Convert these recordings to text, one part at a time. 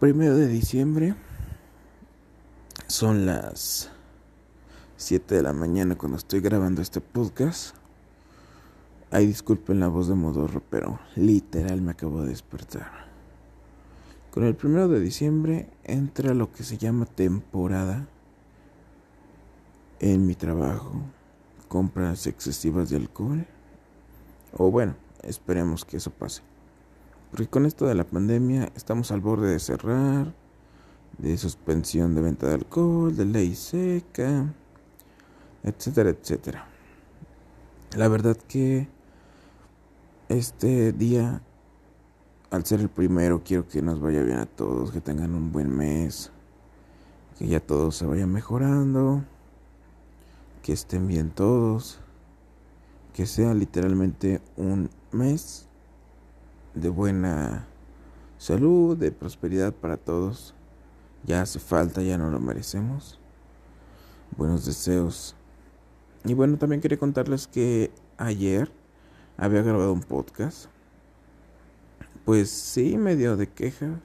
Primero de diciembre. Son las 7 de la mañana cuando estoy grabando este podcast. Ay, disculpen la voz de Modorro, pero literal me acabo de despertar. Con el primero de diciembre entra lo que se llama temporada en mi trabajo. Compras excesivas de alcohol. O bueno, esperemos que eso pase. Porque con esto de la pandemia estamos al borde de cerrar, de suspensión de venta de alcohol, de ley seca, etcétera, etcétera. La verdad que este día, al ser el primero, quiero que nos vaya bien a todos, que tengan un buen mes, que ya todo se vaya mejorando, que estén bien todos, que sea literalmente un mes de buena salud, de prosperidad para todos. Ya hace falta, ya no lo merecemos. Buenos deseos. Y bueno, también quería contarles que ayer había grabado un podcast. Pues sí, medio de queja,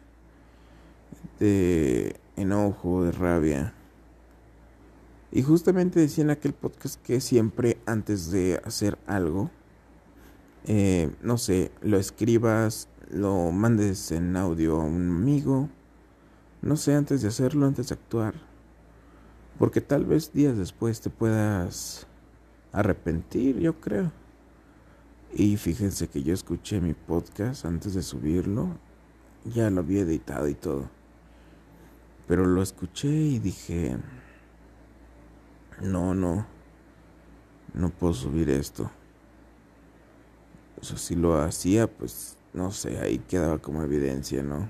de enojo, de rabia. Y justamente decía en aquel podcast que siempre antes de hacer algo, eh, no sé, lo escribas, lo mandes en audio a un amigo, no sé, antes de hacerlo, antes de actuar, porque tal vez días después te puedas arrepentir, yo creo. Y fíjense que yo escuché mi podcast antes de subirlo, ya lo había editado y todo, pero lo escuché y dije, no, no, no puedo subir esto. Si lo hacía, pues no sé, ahí quedaba como evidencia, ¿no?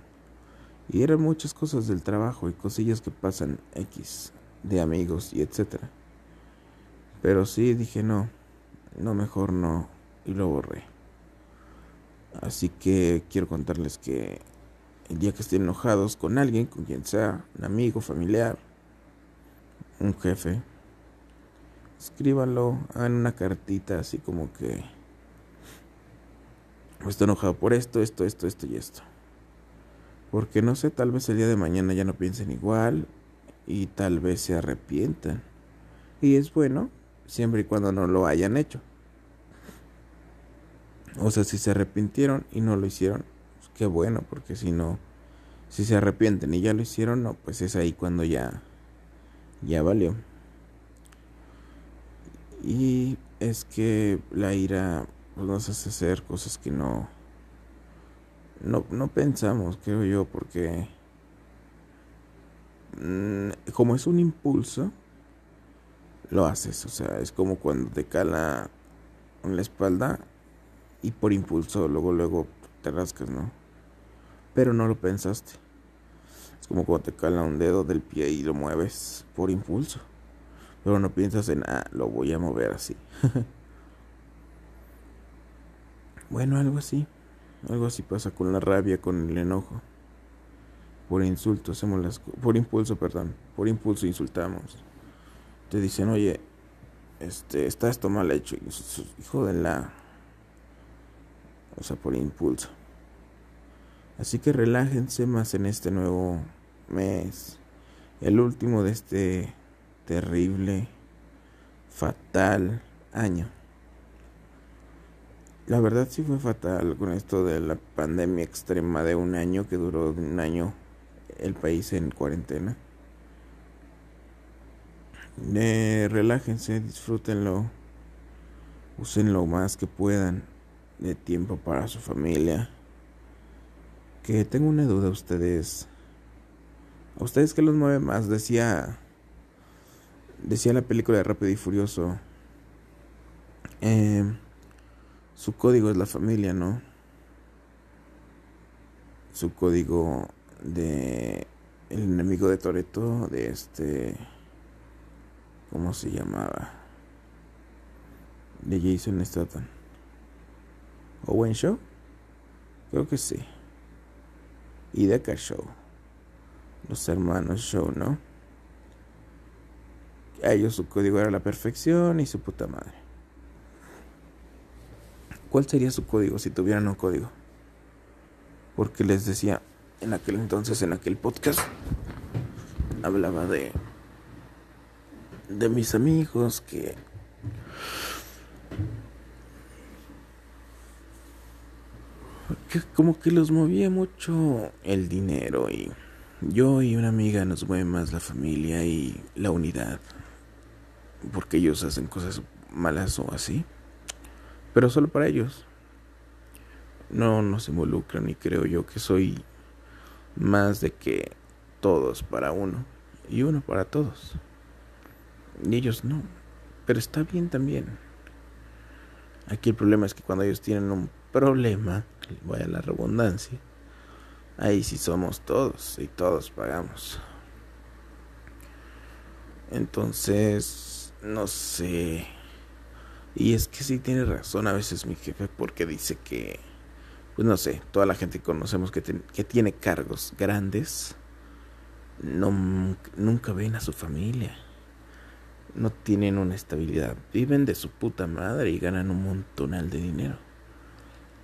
Y eran muchas cosas del trabajo y cosillas que pasan X, de amigos y etcétera. Pero sí dije no, no, mejor no, y lo borré. Así que quiero contarles que el día que estén enojados con alguien, con quien sea, un amigo, familiar, un jefe, escríbanlo, hagan una cartita así como que estoy enojado por esto, esto, esto, esto y esto. Porque no sé, tal vez el día de mañana ya no piensen igual y tal vez se arrepientan. Y es bueno siempre y cuando no lo hayan hecho. O sea, si se arrepintieron y no lo hicieron, pues qué bueno, porque si no, si se arrepienten y ya lo hicieron, no, pues es ahí cuando ya, ya valió. Y es que la ira pues, nos hace hacer cosas que no, no, no pensamos, creo yo, porque mm, como es un impulso, lo haces, o sea, es como cuando te cala en la espalda y por impulso luego, luego te rascas, ¿no? Pero no lo pensaste. Es como cuando te cala un dedo del pie y lo mueves por impulso. Pero no piensas en, ah, lo voy a mover así. bueno, algo así. Algo así pasa con la rabia, con el enojo. Por insulto hacemos las por impulso, perdón, por impulso insultamos. Te dicen, "Oye, este está esto mal hecho." Hijo de la o sea, por impulso. Así que relájense más en este nuevo mes, el último de este terrible, fatal año. La verdad sí fue fatal con esto de la pandemia extrema de un año que duró un año el país en cuarentena. Eh, relájense, disfrútenlo, usen lo más que puedan de tiempo para su familia. Que tengo una duda a ustedes. ¿A ustedes qué los mueve más? Decía decía la película de Rápido y Furioso, eh, su código es la familia, ¿no? Su código de el enemigo de Toreto, de este, ¿cómo se llamaba? De Jason Statham. Owen Show, creo que sí. Y Deca Show, los hermanos Show, ¿no? A ellos su código era la perfección y su puta madre. ¿Cuál sería su código si tuvieran un código? Porque les decía, en aquel entonces, en aquel podcast, hablaba de de mis amigos que que como que los movía mucho el dinero y yo y una amiga nos mueve más la familia y la unidad porque ellos hacen cosas malas o así pero solo para ellos no nos involucran y creo yo que soy más de que todos para uno y uno para todos y ellos no. Pero está bien también. Aquí el problema es que cuando ellos tienen un problema, voy a la redundancia, ahí sí somos todos y todos pagamos. Entonces, no sé. Y es que sí tiene razón a veces mi jefe porque dice que, pues no sé, toda la gente que conocemos que, que tiene cargos grandes, no, nunca ven a su familia no tienen una estabilidad. Viven de su puta madre y ganan un montonal de dinero.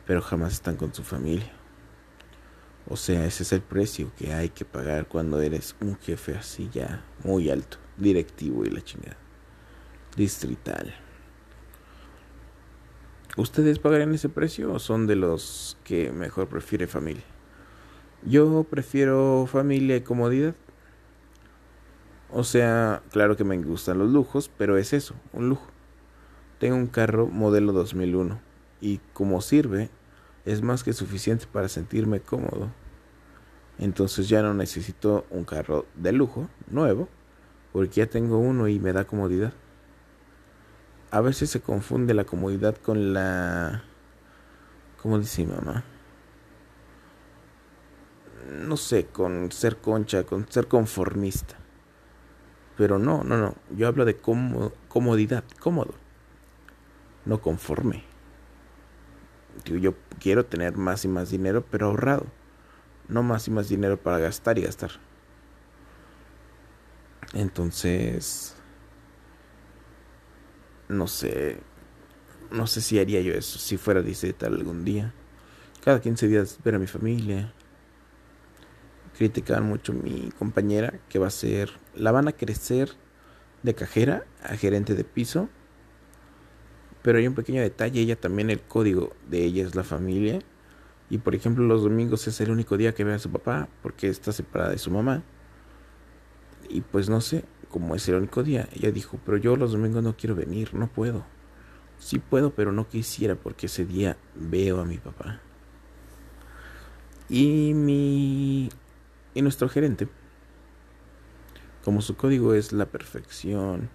Pero jamás están con su familia. O sea, ese es el precio que hay que pagar cuando eres un jefe así ya muy alto, directivo y la chingada. Distrital. ¿Ustedes pagarían ese precio o son de los que mejor prefiere familia? Yo prefiero familia y comodidad. O sea, claro que me gustan los lujos, pero es eso, un lujo. Tengo un carro modelo 2001 y como sirve, es más que suficiente para sentirme cómodo. Entonces ya no necesito un carro de lujo, nuevo, porque ya tengo uno y me da comodidad. A veces se confunde la comodidad con la... ¿Cómo dice mamá? No sé, con ser concha, con ser conformista. Pero no, no, no. Yo hablo de comodidad, cómodo. No conforme. Yo quiero tener más y más dinero, pero ahorrado. No más y más dinero para gastar y gastar. Entonces, no sé, no sé si haría yo eso, si fuera tal algún día. Cada 15 días ver a mi familia, criticaban mucho mi compañera que va a ser, la van a crecer de cajera a gerente de piso. Pero hay un pequeño detalle, ella también el código de ella es la familia. Y por ejemplo los domingos es el único día que ve a su papá porque está separada de su mamá. Y pues no sé, como es el único día, ella dijo, pero yo los domingos no quiero venir, no puedo. Sí puedo, pero no quisiera porque ese día veo a mi papá. Y mi y nuestro gerente, como su código es la perfección,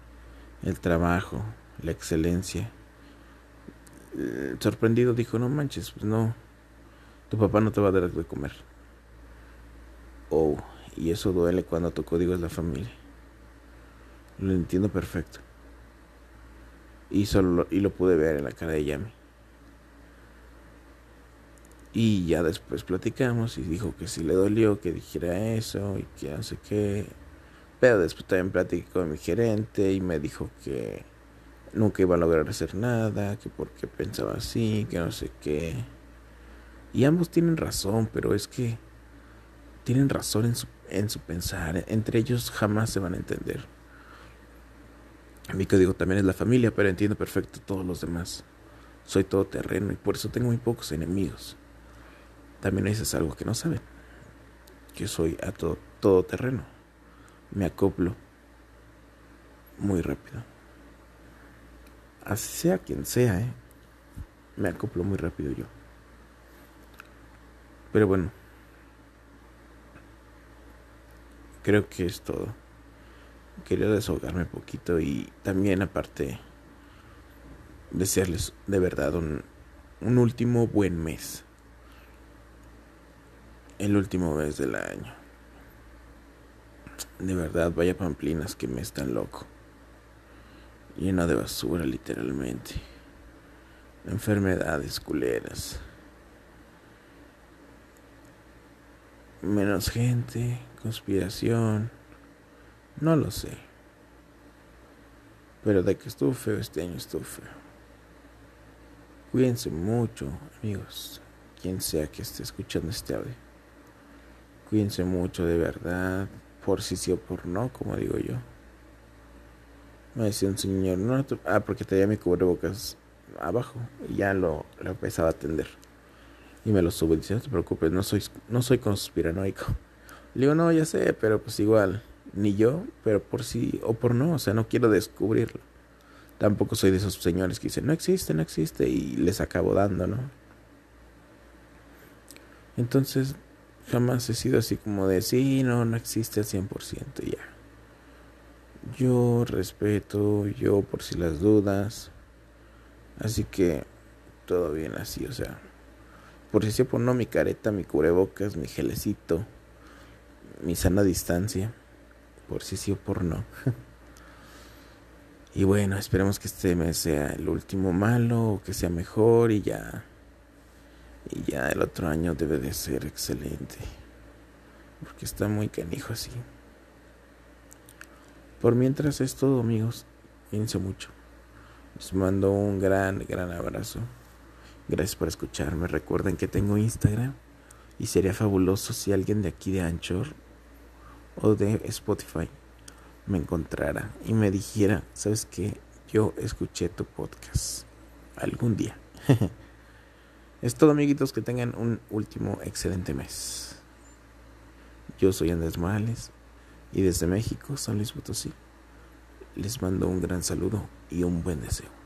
el trabajo, la excelencia, eh, sorprendido dijo, no manches, pues no, tu papá no te va a dar de comer. Oh, y eso duele cuando tu código es la familia. Lo entiendo perfecto. Y, solo, y lo pude ver en la cara de Yami. Y ya después platicamos y dijo que si le dolió que dijera eso y que no sé qué. Pero después también platiqué con mi gerente y me dijo que nunca iba a lograr hacer nada, que porque pensaba así, que no sé qué. Y ambos tienen razón, pero es que tienen razón en su, en su pensar. Entre ellos jamás se van a entender. Mi código también es la familia, pero entiendo perfecto todos los demás. Soy todo terreno y por eso tengo muy pocos enemigos. También eso es algo que no saben. Que soy a todo, todo terreno. Me acoplo muy rápido. Así sea quien sea, ¿eh? me acoplo muy rápido yo. Pero bueno, creo que es todo. Quería desahogarme un poquito y también aparte desearles de verdad un, un último buen mes el último mes del año. De verdad, vaya pamplinas que me están loco. Lleno de basura, literalmente. Enfermedades culeras. Menos gente, conspiración. No lo sé. Pero de que estuvo feo este año estuvo feo. Cuídense mucho, amigos. Quien sea que esté escuchando este audio. Cuídense mucho de verdad, por si sí o por no, como digo yo. Me decía un señor, no, ah, porque tenía mi cubrebocas abajo y ya lo, lo empezaba a atender. Y me lo subo y dice, no te preocupes, no soy, no soy conspiranoico. Le digo, no, ya sé, pero pues igual, ni yo, pero por sí o por no, o sea, no quiero descubrirlo. Tampoco soy de esos señores que dicen, no existe, no existe, y les acabo dando, ¿no? Entonces, jamás he sido así como de, sí, no, no existe al 100% ya. Yo respeto, yo por si las dudas. Así que todo bien así, o sea, por si se pone mi careta, mi cubrebocas, mi gelecito, mi sana distancia, por si sí o por no. y bueno, esperemos que este mes sea el último malo o que sea mejor y ya y ya el otro año debe de ser excelente. Porque está muy canijo así. Por mientras es todo, amigos. Pienso mucho. Les mando un gran, gran abrazo. Gracias por escucharme. Recuerden que tengo Instagram. Y sería fabuloso si alguien de aquí de Anchor o de Spotify me encontrara y me dijera, ¿sabes qué? Yo escuché tu podcast algún día. Es todo, amiguitos, que tengan un último excelente mes. Yo soy Andrés Morales y desde México, San Luis Potosí, les mando un gran saludo y un buen deseo.